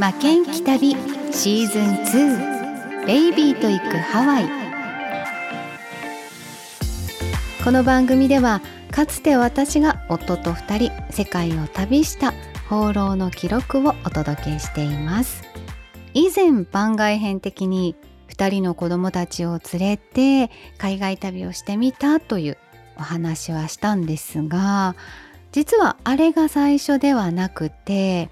負けんき旅シーズン2ベイビーと行くハワイ。この番組ではかつて私が夫と2人世界を旅した放浪の記録をお届けしています。以前番外編的に2人の子供たちを連れて海外旅をしてみたというお話はしたんですが実はあれが最初ではなくて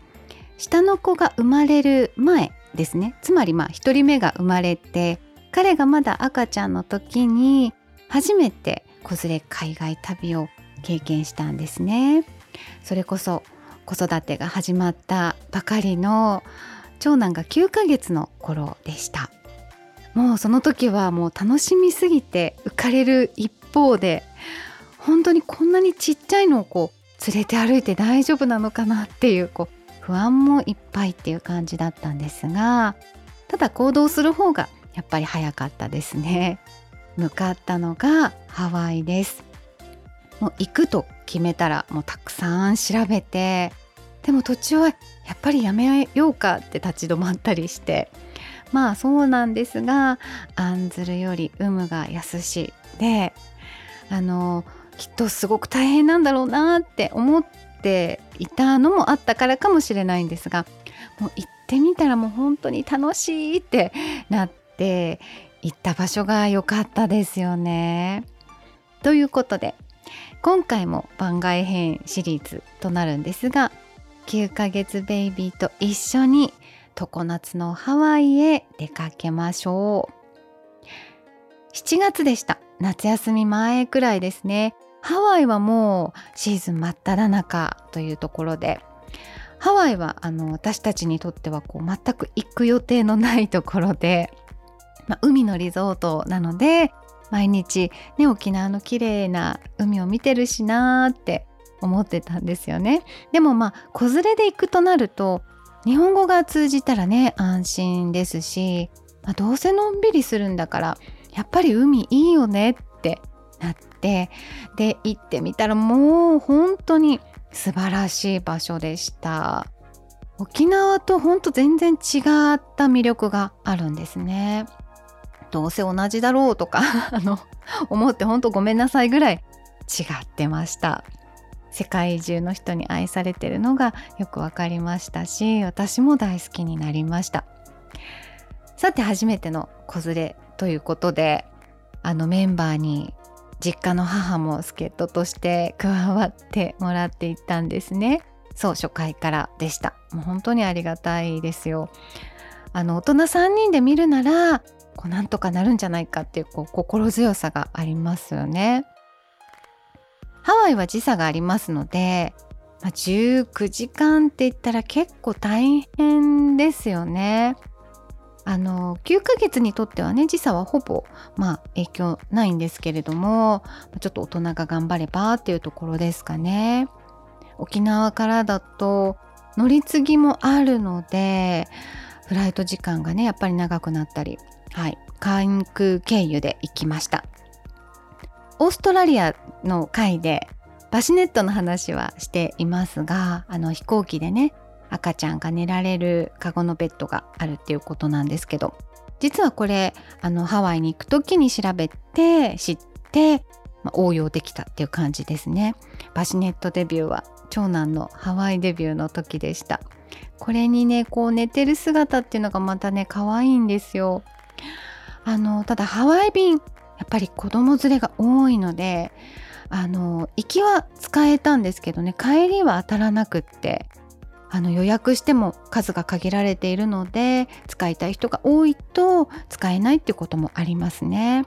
下の子が生まれる前ですね。つまりまあ1人目が生まれて彼がまだ赤ちゃんの時に初めて子連れ海外旅を経験したんですね。それこそ子育てが始まったばかりの長男が9ヶ月の頃でした。もうその時はもう楽しみすぎて浮かれる一方で本当にこんなにちっちゃいのをこう連れて歩いて大丈夫なのかなっていうこう不安もいっぱいっていう感じだったんですがただ行動する方がやっぱり早かったですね。向かったのがハワイです。もう行くと決めたらもうたくさん調べてでも途中はやっぱりやめようかって立ち止まったりしてまあそうなんですが案ずるより有無が安しであのきっとすごく大変なんだろうなって思っていたのもあったからかもしれないんですがもう行ってみたらもう本当に楽しいってなって行った場所が良かったですよね。ということで今回も番外編シリーズとなるんですが9ヶ月ベイビーと一緒に常夏のハワイへ出かけましょう。7月でした。夏休み前くらいですね。ハワイはもうシーズン真っ只中というところでハワイはあの私たちにとってはこう全く行く予定のないところで、まあ、海のリゾートなので毎日、ね、沖縄の綺麗な海を見てるしなーって思ってたんですよね。でもまあ子連れで行くとなると日本語が通じたらね安心ですし、まあ、どうせのんびりするんだからやっぱり海いいよねってなってで行ってみたらもう本当に素晴らしい場所でした。沖縄と本当全然違った魅力があるんですね。どうせ同じだろうとか あの思って本当ごめんなさいぐらい違ってました。世界中の人に愛されてるのがよく分かりましたし私も大好きになりました。さて初めての子連れということであのメンバーに実家の母も助っ人として加わってもらっていったんですね。そう初回からでした。もう本当にありがたいですよ。あの大人3人で見るならこうなんとかなるんじゃないかっていうこう心強さがありますよね。ハワイは時差がありますので、まあ、19時間って言ったら結構大変ですよね。あの9ヶ月にとってはね時差はほぼまあ影響ないんですけれどもちょっと大人が頑張ればっていうところですかね。沖縄からだと乗り継ぎもあるのでフライト時間がねやっぱり長くなったりはい関空経由で行きました。オーストラリアの回でバシネットの話はしていますがあの飛行機でね赤ちゃんが寝られるカゴのベッドがあるっていうことなんですけど実はこれあのハワイに行く時に調べて知って、まあ、応用できたっていう感じですね。バシネットデビューは長男のハワイデビューの時でした。これにねこう寝てる姿っていうのがまたね可愛いんですよ。あのただハワイ便やっぱり子供連れが多いのであの行きは使えたんですけどね帰りは当たらなくってあの予約しても数が限られているので使いたい人が多いと使えないっていうこともありますね。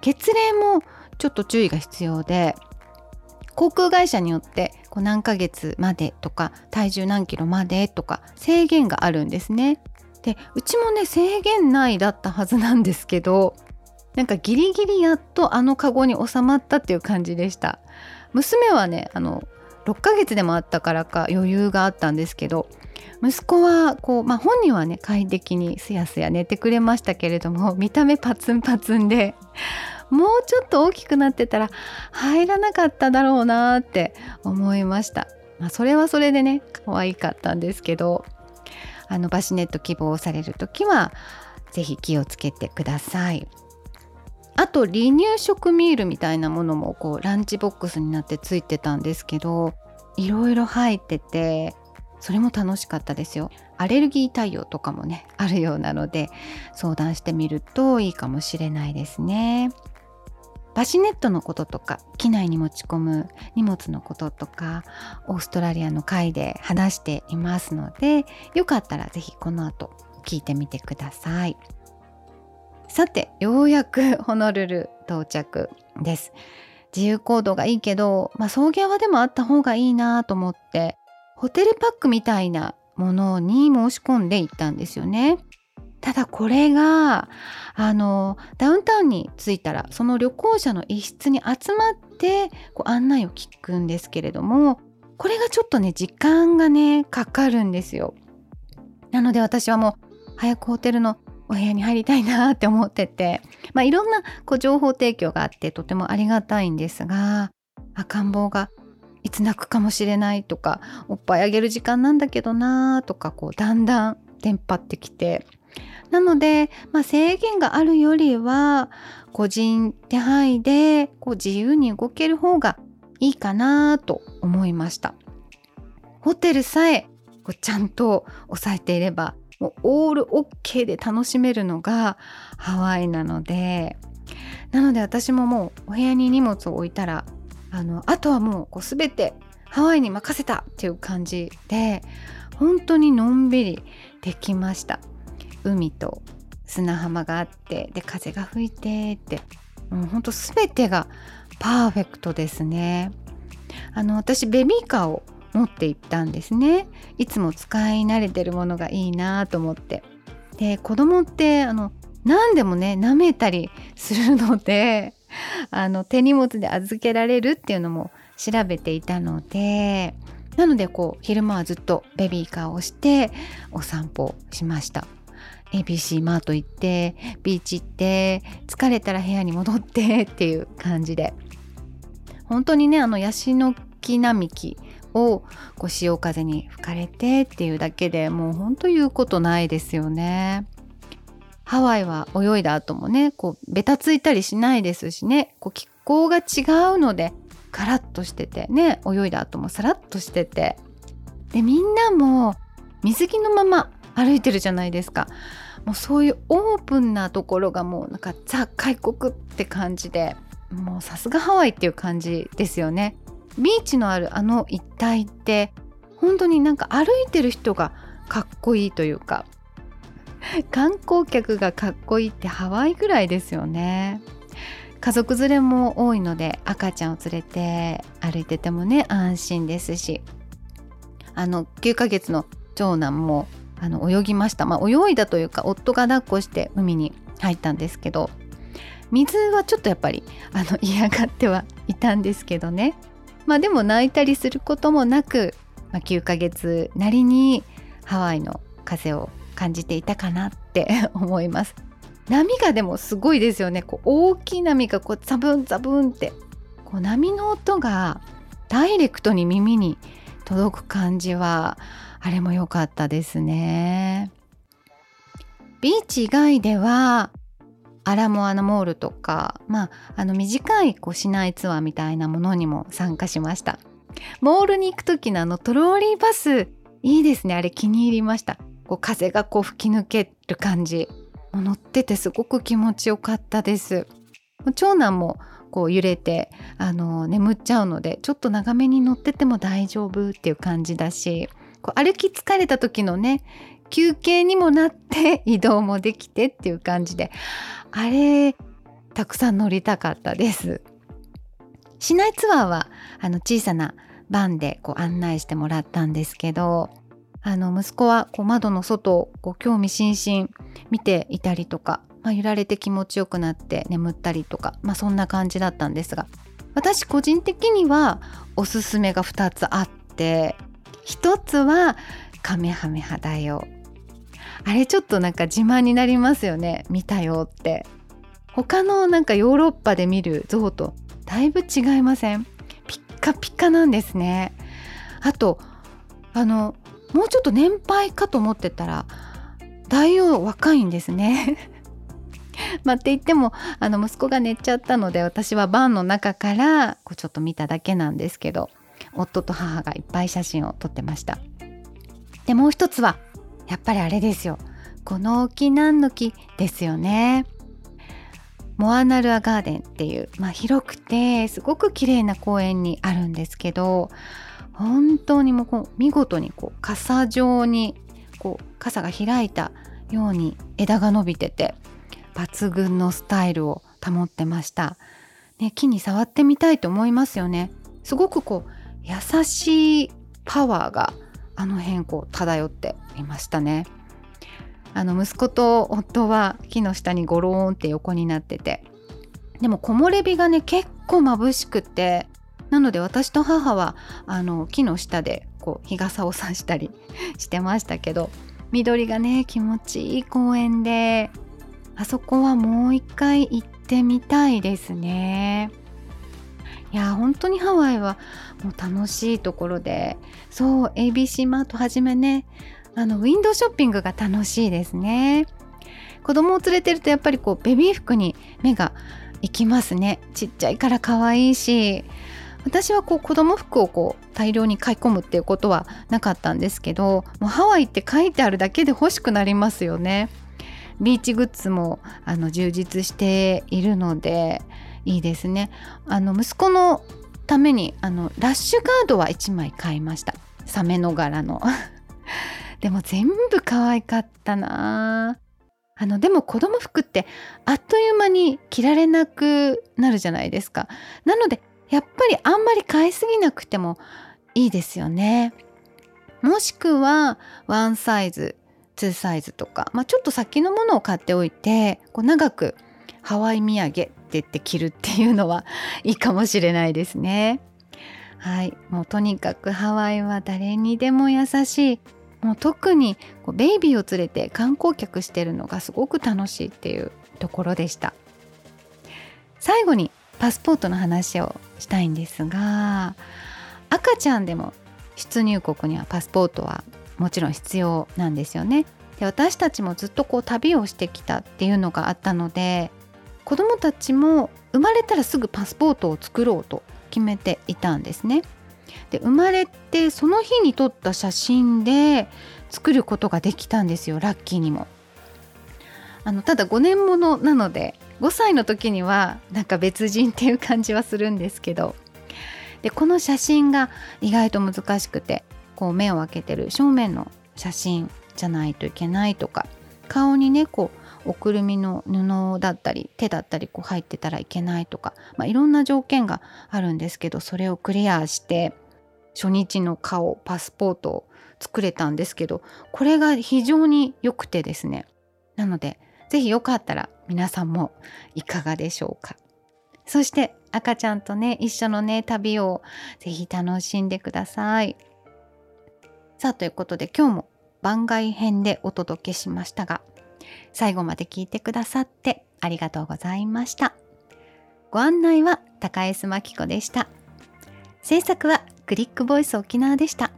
月齢もちょっと注意が必要で航空会社によってこう何ヶ月までとか体重何キロまでとか制限があるんですね。でうちもね制限内だったはずなんですけどなんかギリギリやっとあのカゴに収まったっていう感じでした。娘はねあの6ヶ月でもあったからか余裕があったんですけど息子はこう、まあ、本人はね快適にすやすや寝てくれましたけれども見た目パツンパツンでもうちょっと大きくなってたら入らなかっただろうなって思いました、まあ、それはそれでね可愛かったんですけどあのバシネット希望される時は是非気をつけてください。あと離乳食ミールみたいなものもこうランチボックスになってついてたんですけどいろいろ入っててそれも楽しかったですよ。アレルギー対応とかもねあるようなので相談してみるといいかもしれないですね。バシネットのこととか機内に持ち込む荷物のこととかオーストラリアの会で話していますのでよかったら是非この後聞いてみてください。さてようやく ホノルル到着です自由行動がいいけど、まあ、送迎はでもあった方がいいなと思ってホテルパックみたいなものに申し込んで行ったんですよね。ただこれがあのダウンタウンに着いたらその旅行者の一室に集まってこう案内を聞くんですけれどもこれがちょっとね時間がねかかるんですよ。なので私はもう早くホテルのお部屋に入りたいなって思ってて、まあ、いろんなこう情報提供があってとてもありがたいんですが赤ん坊がいつ泣くかもしれないとかおっぱいあげる時間なんだけどなとかこうだんだんテンパってきて。なので、まあ、制限があるよりは個人手配でこう自由に動ける方がいいかなと思いました。ホテルさえこうちゃんと押さえていればもうオールオッケーで楽しめるのがハワイなのでなので私ももうお部屋に荷物を置いたらあのあとはもうこう全てハワイに任せたっていう感じで本当にのんびりできました。海と砂浜があってで風が吹いてってもうほんと全てがパーフェクトですね。あの私ベビーカーを持って行ったんですね。いつも使い慣れてるものがいいなと思って。で子供ってあの何でもね舐めたりするので あの手荷物で預けられるっていうのも調べていたのでなのでこう昼間はずっとベビーカーをしてお散歩しました。ABC マート行ってビーチ行って疲れたら部屋に戻ってっていう感じで。本当にねあのヤシの木並木をこう潮風に吹かれてっていうだけでもう本当言うことないですよね。ハワイは泳いだ後もねこうベタついたりしないですしね。こう気候が違うのでカラッとしててね泳いだ後もサラッとしてて。でみんなも水着のまま歩いてるじゃないですか。もうそういうオープンなところがもうなんかザ開国って感じでもうさすがハワイっていう感じですよね。ビーチのあるあの一帯って本当になんか歩いてる人がかっこいいというか観光客がかっこいいってハワイぐらいですよね。家族連れも多いので赤ちゃんを連れて歩いててもね安心ですし。あの9ヶ月の長男もあの泳ぎました。まあ泳いだというか夫が抱っこして海に入ったんですけど水はちょっとやっぱりあの嫌がってはいたんですけどね。まあでも泣いたりすることもなく、まあ、9ヶ月なりにハワイの風を感じていたかなって 思います。波がでもすごいですよね。こう大きい波がこうザブンザブンって。こう波の音がダイレクトに耳に届く感じはあれも良かったですね。ビーチ以外ではアラモアナモールとか、まあ、あの短いこう市内ツアーみたいなものにも参加しました。モールに行く時のあのトローリーバスいいですね。あれ気に入りました。こう風がこう吹き抜ける感じ。乗っててすごく気持ちよかったです。長男もこう揺れてあの眠っちゃうのでちょっと長めに乗ってても大丈夫っていう感じだしこう歩き疲れた時のね休憩にもなって移動もできてっていう感じであれたくさん乗りたかったです。市内ツアーはあの小さなバンでこう案内してもらったんですけどあの息子はこう窓の外をこう興味津々見ていたりとか、まあ、揺られて気持ちよくなって眠ったりとか、まあ、そんな感じだったんですが私個人的にはおすすめが2つあって1つはカメハメハだよ。あれちょっとなんか自慢になりますよね。見たよって。他のなんかヨーロッパで見る像とだいぶ違いません？ピッカピカなんですね。あとあのもうちょっと年配かと思ってたら大王若いんですね。まあって言ってもあの息子が寝ちゃったので私はバンの中からこうちょっと見ただけなんですけど夫と母がいっぱい写真を撮ってました。でもう一つはやっぱりあれですよ。この木何の木ですよね。モアナルアガーデンっていう、まあ、広くてすごく綺麗な公園にあるんですけど本当にもうこう見事にこう傘状にこう傘が開いたように枝が伸びてて抜群のスタイルを保ってました、ね、木に触ってみたいと思いますよね。すごくこう優しいパワーがあの辺こう漂っていましたねあの息子と夫は木の下にゴローンって横になっててでも木漏れ日がね結構眩しくてなので私と母はあの木の下でこう日傘を差したり してましたけど緑がね気持ちいい公園であそこはもう一回行ってみたいですね。いや本当にハワイはもう楽しいところでそう ABC マートはじめねあのウィンドウショッピングが楽しいですね。子供を連れてるとやっぱりこうベビー服に目が行きますね。ちっちゃいから可愛いし。私はこう子供服をこう大量に買い込むっていうことはなかったんですけどもうハワイって書いてあるだけで欲しくなりますよね。ビーチグッズもあの充実しているのでいいですね。あの息子のためにあのラッシュガードは1枚買いました。サメの柄の。でも全部可愛かったな。あのでも子供服ってあっという間に着られなくなるじゃないですか。なのでやっぱりあんまり買いすぎなくてもいいですよね。もしくはワンサイズ2サイズとか、まあ、ちょっと先のものを買っておいてこう長くハワイ土産って言って着るっていうのはいいかもしれないですね。はい。もうとにかくハワイは誰にでも優しい。もう特にこうベイビーを連れて観光客してるのがすごく楽しいっていうところでした最後にパスポートの話をしたいんですが赤ちゃんでも出入国にはパスポートはもちろん必要なんですよね。で私たちもずっとこう旅をしてきたっていうのがあったので子どもたちも生まれたらすぐパスポートを作ろうと決めていたんですね。で生まれてその日に撮った写真で作ることができたんですよラッキーにも。あのただ5年ものなので5歳の時にはなんか別人っていう感じはするんですけどでこの写真が意外と難しくてこう目を開けてる正面の写真じゃないといけないとか顔にねこうおくるみの布だったり手だったりこう入ってたらいけないとか、まあ、いろんな条件があるんですけどそれをクリアして初日の顔パスポートを作れたんですけどこれが非常に良くてですねなので是非よかったら皆さんもいかがでしょうかそして赤ちゃんとね一緒のね旅を是非楽しんでください。さあということで今日も番外編でお届けしましたが最後まで聞いてくださってありがとうございました。ご案内は高江須真紀子でした。制作はクリックボイス沖縄でした。